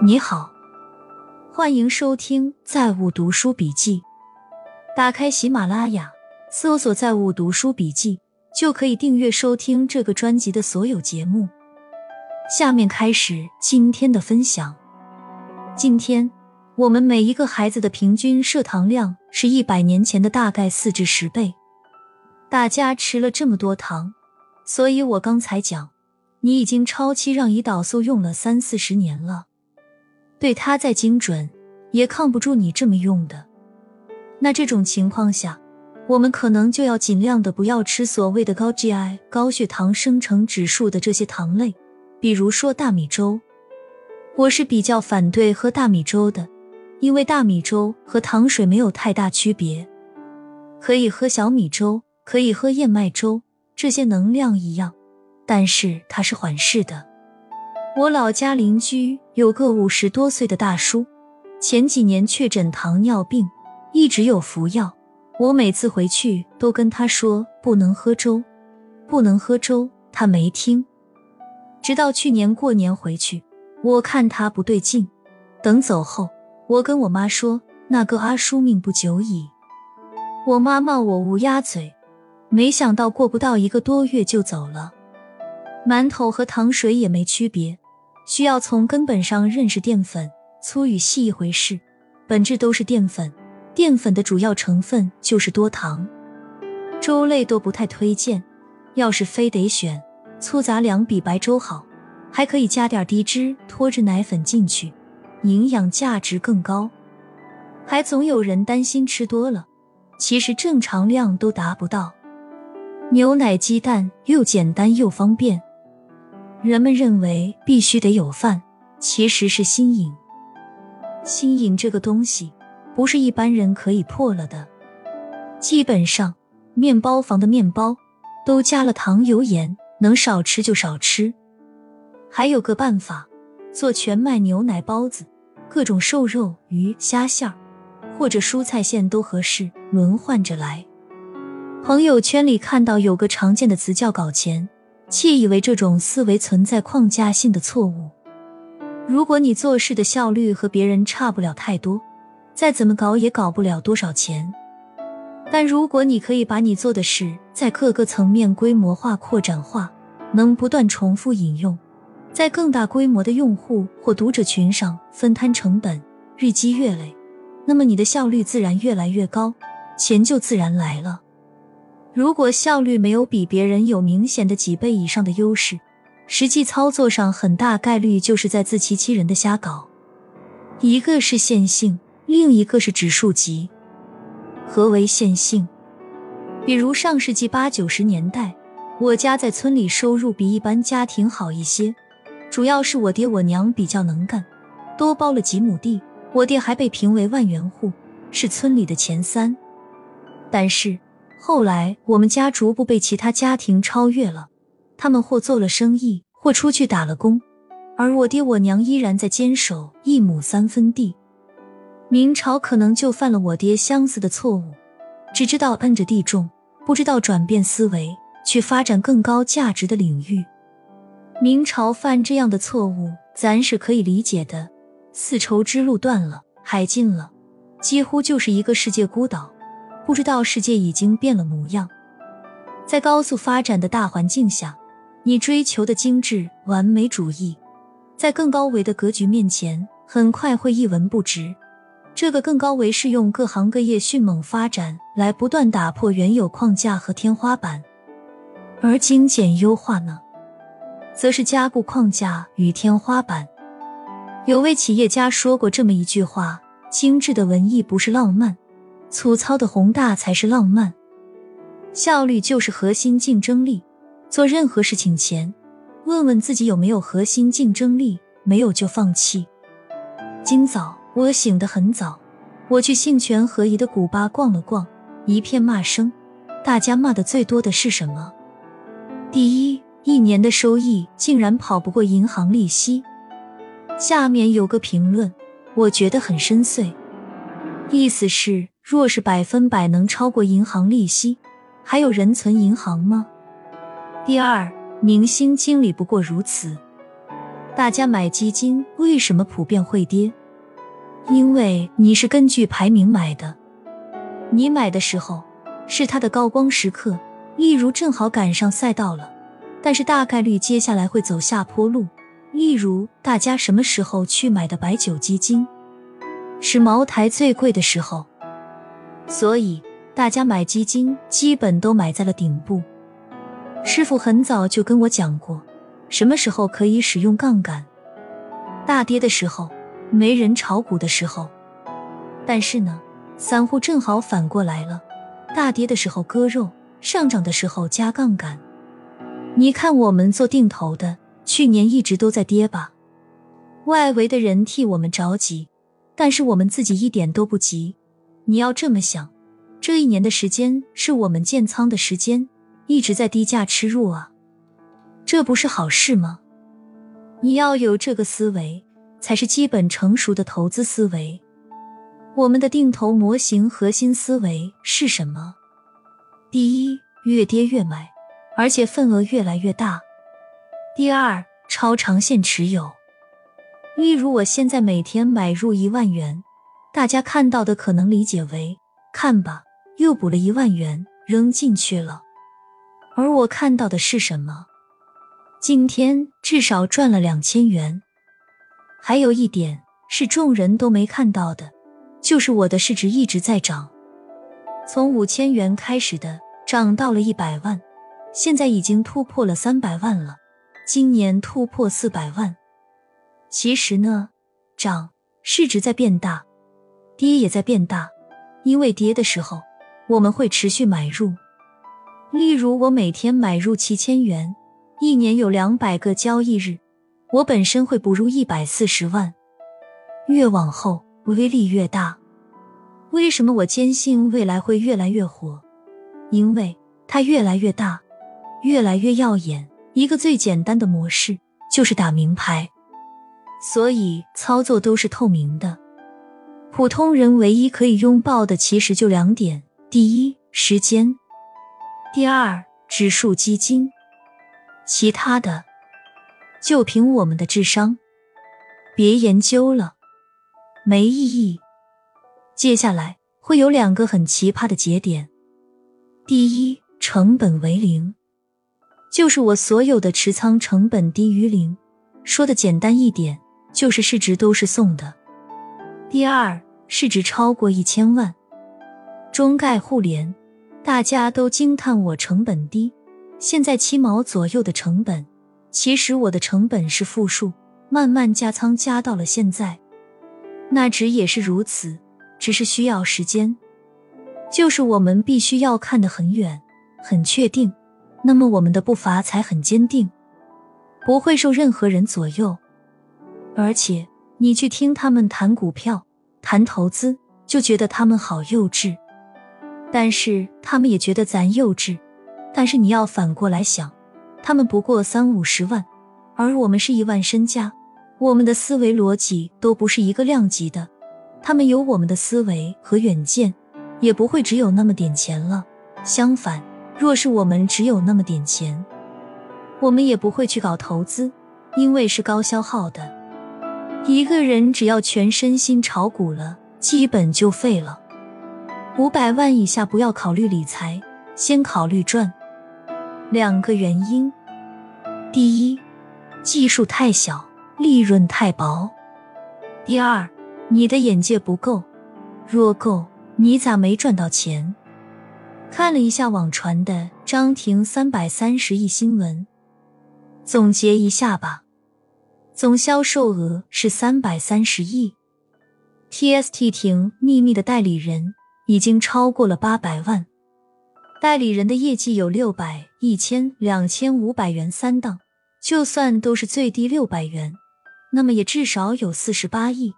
你好，欢迎收听《在物读书笔记》。打开喜马拉雅，搜索“在物读书笔记”，就可以订阅收听这个专辑的所有节目。下面开始今天的分享。今天我们每一个孩子的平均摄糖量是一百年前的大概四至十倍。大家吃了这么多糖，所以我刚才讲，你已经超期让胰岛素用了三四十年了。对它再精准，也抗不住你这么用的。那这种情况下，我们可能就要尽量的不要吃所谓的高 GI、高血糖生成指数的这些糖类，比如说大米粥。我是比较反对喝大米粥的，因为大米粥和糖水没有太大区别。可以喝小米粥，可以喝燕麦粥，这些能量一样，但是它是缓释的。我老家邻居有个五十多岁的大叔，前几年确诊糖尿病，一直有服药。我每次回去都跟他说不能喝粥，不能喝粥，他没听。直到去年过年回去，我看他不对劲，等走后，我跟我妈说那个阿叔命不久矣。我妈骂我乌鸦嘴，没想到过不到一个多月就走了。馒头和糖水也没区别。需要从根本上认识淀粉，粗与细一回事，本质都是淀粉。淀粉的主要成分就是多糖，粥类都不太推荐。要是非得选，粗杂粮比白粥好，还可以加点低脂脱脂奶粉进去，营养价值更高。还总有人担心吃多了，其实正常量都达不到。牛奶、鸡蛋又简单又方便。人们认为必须得有饭，其实是心瘾。心瘾这个东西不是一般人可以破了的。基本上，面包房的面包都加了糖油盐，能少吃就少吃。还有个办法，做全麦牛奶包子，各种瘦肉、鱼、虾馅儿或者蔬菜馅都合适，轮换着来。朋友圈里看到有个常见的词叫“搞钱”。窃以为这种思维存在框架性的错误。如果你做事的效率和别人差不了太多，再怎么搞也搞不了多少钱。但如果你可以把你做的事在各个层面规模化、扩展化，能不断重复引用，在更大规模的用户或读者群上分摊成本，日积月累，那么你的效率自然越来越高，钱就自然来了。如果效率没有比别人有明显的几倍以上的优势，实际操作上很大概率就是在自欺欺人的瞎搞。一个是线性，另一个是指数级。何为线性？比如上世纪八九十年代，我家在村里收入比一般家庭好一些，主要是我爹我娘比较能干，多包了几亩地，我爹还被评为万元户，是村里的前三。但是。后来，我们家逐步被其他家庭超越了，他们或做了生意，或出去打了工，而我爹我娘依然在坚守一亩三分地。明朝可能就犯了我爹相似的错误，只知道摁着地种，不知道转变思维，去发展更高价值的领域。明朝犯这样的错误，咱是可以理解的。丝绸之路断了，海禁了，几乎就是一个世界孤岛。不知道世界已经变了模样，在高速发展的大环境下，你追求的精致完美主义，在更高维的格局面前，很快会一文不值。这个更高维是用各行各业迅猛发展来不断打破原有框架和天花板，而精简优化呢，则是加固框架与天花板。有位企业家说过这么一句话：精致的文艺不是浪漫。粗糙的宏大才是浪漫，效率就是核心竞争力。做任何事情前，问问自己有没有核心竞争力，没有就放弃。今早我醒得很早，我去兴全合一的古巴逛了逛，一片骂声。大家骂的最多的是什么？第一，一年的收益竟然跑不过银行利息。下面有个评论，我觉得很深邃，意思是。若是百分百能超过银行利息，还有人存银行吗？第二，明星经理不过如此。大家买基金为什么普遍会跌？因为你是根据排名买的，你买的时候是它的高光时刻，例如正好赶上赛道了，但是大概率接下来会走下坡路。例如大家什么时候去买的白酒基金？是茅台最贵的时候，所以大家买基金基本都买在了顶部。师傅很早就跟我讲过，什么时候可以使用杠杆？大跌的时候，没人炒股的时候。但是呢，散户正好反过来了，大跌的时候割肉，上涨的时候加杠杆。你看我们做定投的，去年一直都在跌吧？外围的人替我们着急。但是我们自己一点都不急，你要这么想，这一年的时间是我们建仓的时间，一直在低价吃入啊，这不是好事吗？你要有这个思维，才是基本成熟的投资思维。我们的定投模型核心思维是什么？第一，越跌越买，而且份额越来越大。第二，超长线持有。例如，我现在每天买入一万元，大家看到的可能理解为看吧，又补了一万元扔进去了。而我看到的是什么？今天至少赚了两千元。还有一点是众人都没看到的，就是我的市值一直在涨，从五千元开始的，涨到了一百万，现在已经突破了三百万了，今年突破四百万。其实呢，涨市值在变大，跌也在变大。因为跌的时候，我们会持续买入。例如，我每天买入七千元，一年有两百个交易日，我本身会补入一百四十万。越往后，威力越大。为什么我坚信未来会越来越火？因为它越来越大，越来越耀眼。一个最简单的模式就是打名牌。所以操作都是透明的，普通人唯一可以拥抱的其实就两点：第一，时间；第二，指数基金。其他的就凭我们的智商，别研究了，没意义。接下来会有两个很奇葩的节点：第一，成本为零，就是我所有的持仓成本低于零。说的简单一点。就是市值都是送的。第二，市值超过一千万，中概互联，大家都惊叹我成本低，现在七毛左右的成本，其实我的成本是负数，慢慢加仓加到了现在，那值也是如此，只是需要时间，就是我们必须要看得很远，很确定，那么我们的步伐才很坚定，不会受任何人左右。而且你去听他们谈股票、谈投资，就觉得他们好幼稚。但是他们也觉得咱幼稚。但是你要反过来想，他们不过三五十万，而我们是一万身家，我们的思维逻辑都不是一个量级的。他们有我们的思维和远见，也不会只有那么点钱了。相反，若是我们只有那么点钱，我们也不会去搞投资，因为是高消耗的。一个人只要全身心炒股了，基本就废了。五百万以下不要考虑理财，先考虑赚。两个原因：第一，技术太小，利润太薄；第二，你的眼界不够。若够，你咋没赚到钱？看了一下网传的张庭三百三十亿新闻，总结一下吧。总销售额是三百三十亿，TST 庭秘密的代理人已经超过了八百万，代理人的业绩有六百、一千、两千五百元三档，就算都是最低六百元，那么也至少有四十八亿。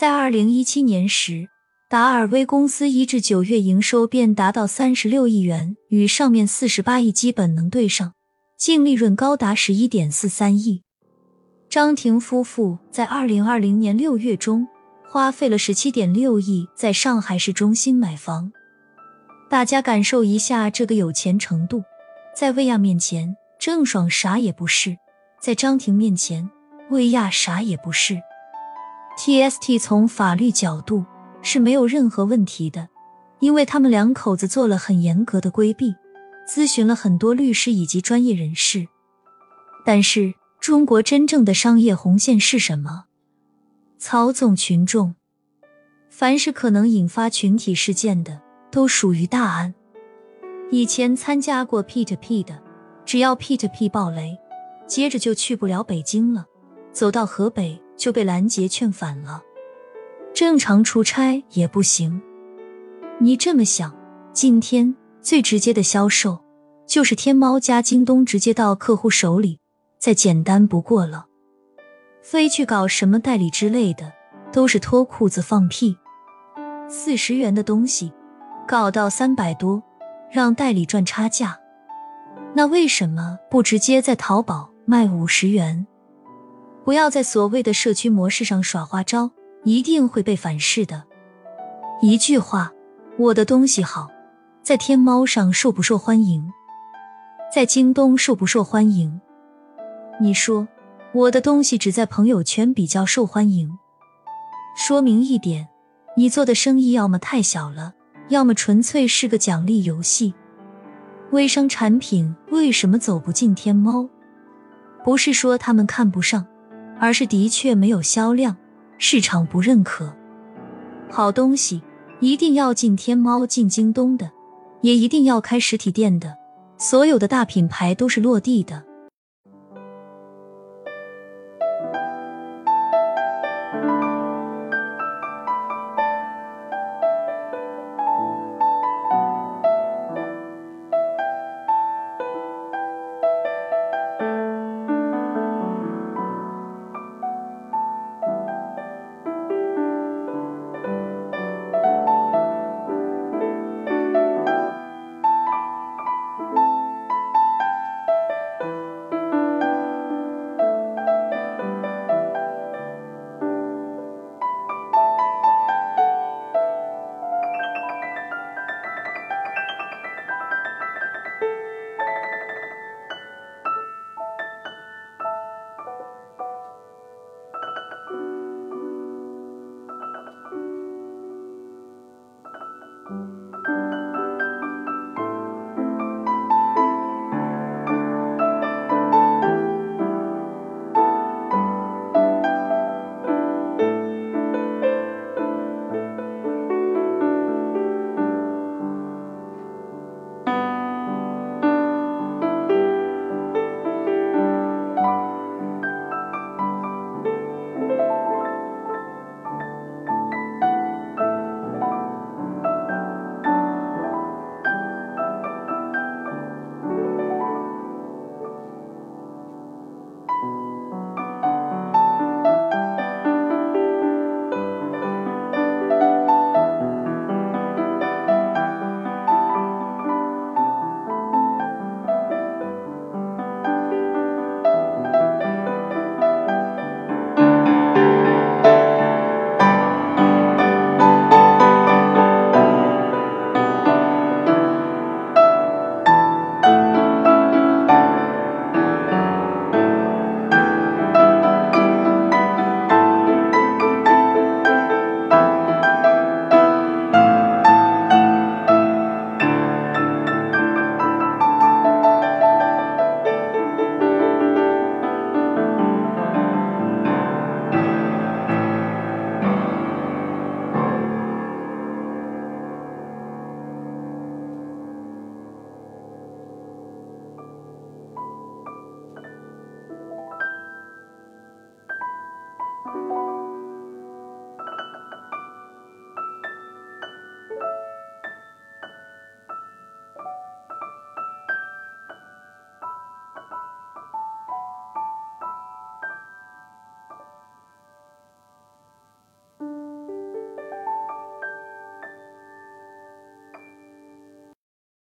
在二零一七年时，达尔威公司一至九月营收便达到三十六亿元，与上面四十八亿基本能对上，净利润高达十一点四三亿。张庭夫妇在二零二零年六月中花费了十七点六亿在上海市中心买房，大家感受一下这个有钱程度。在薇娅面前，郑爽啥也不是；在张庭面前，薇娅啥也不是。TST 从法律角度是没有任何问题的，因为他们两口子做了很严格的规避，咨询了很多律师以及专业人士。但是，中国真正的商业红线是什么？操纵群众，凡是可能引发群体事件的，都属于大案。以前参加过 P to P 的，只要 P to P 爆雷，接着就去不了北京了，走到河北就被拦截劝返了。正常出差也不行。你这么想，今天最直接的销售就是天猫加京东直接到客户手里，再简单不过了。非去搞什么代理之类的，都是脱裤子放屁。四十元的东西，搞到三百多，让代理赚差价。那为什么不直接在淘宝卖五十元？不要在所谓的社区模式上耍花招，一定会被反噬的。一句话，我的东西好，在天猫上受不受欢迎？在京东受不受欢迎？你说？我的东西只在朋友圈比较受欢迎，说明一点，你做的生意要么太小了，要么纯粹是个奖励游戏。微商产品为什么走不进天猫？不是说他们看不上，而是的确没有销量，市场不认可。好东西一定要进天猫、进京东的，也一定要开实体店的。所有的大品牌都是落地的。